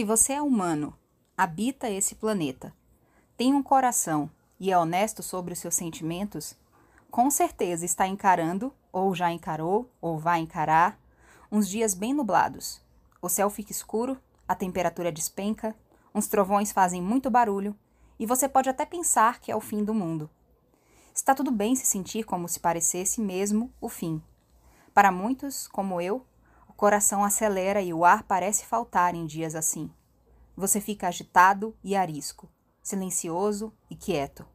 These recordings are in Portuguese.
Se você é humano, habita esse planeta, tem um coração e é honesto sobre os seus sentimentos, com certeza está encarando, ou já encarou, ou vai encarar, uns dias bem nublados. O céu fica escuro, a temperatura despenca, uns trovões fazem muito barulho e você pode até pensar que é o fim do mundo. Está tudo bem se sentir como se parecesse mesmo o fim. Para muitos, como eu, coração acelera e o ar parece faltar em dias assim. Você fica agitado e arisco, silencioso e quieto.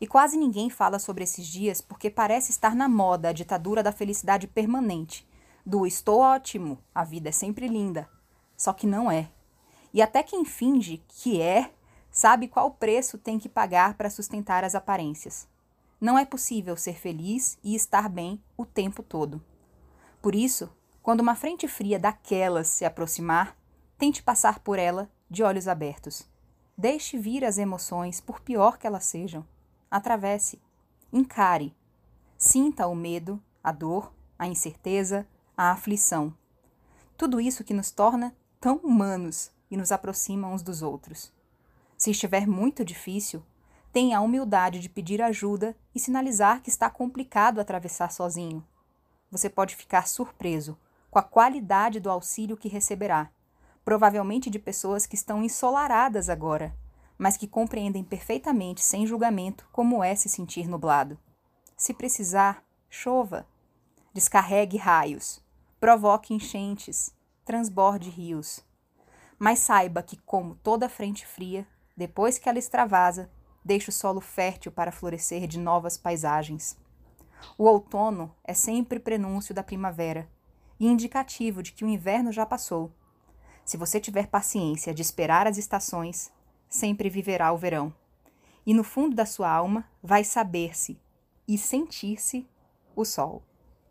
E quase ninguém fala sobre esses dias porque parece estar na moda a ditadura da felicidade permanente, do estou ótimo, a vida é sempre linda. Só que não é. E até quem finge que é, sabe qual preço tem que pagar para sustentar as aparências. Não é possível ser feliz e estar bem o tempo todo. Por isso, quando uma frente fria daquelas se aproximar, tente passar por ela de olhos abertos. Deixe vir as emoções, por pior que elas sejam. Atravesse, encare, sinta o medo, a dor, a incerteza, a aflição. Tudo isso que nos torna tão humanos e nos aproxima uns dos outros. Se estiver muito difícil, tenha a humildade de pedir ajuda e sinalizar que está complicado atravessar sozinho. Você pode ficar surpreso com a qualidade do auxílio que receberá, provavelmente de pessoas que estão ensolaradas agora, mas que compreendem perfeitamente, sem julgamento, como é se sentir nublado. Se precisar, chova. Descarregue raios, provoque enchentes, transborde rios. Mas saiba que, como toda frente fria, depois que ela extravasa, deixa o solo fértil para florescer de novas paisagens. O outono é sempre prenúncio da primavera e indicativo de que o inverno já passou. Se você tiver paciência de esperar as estações, sempre viverá o verão. E no fundo da sua alma vai saber-se e sentir-se o sol.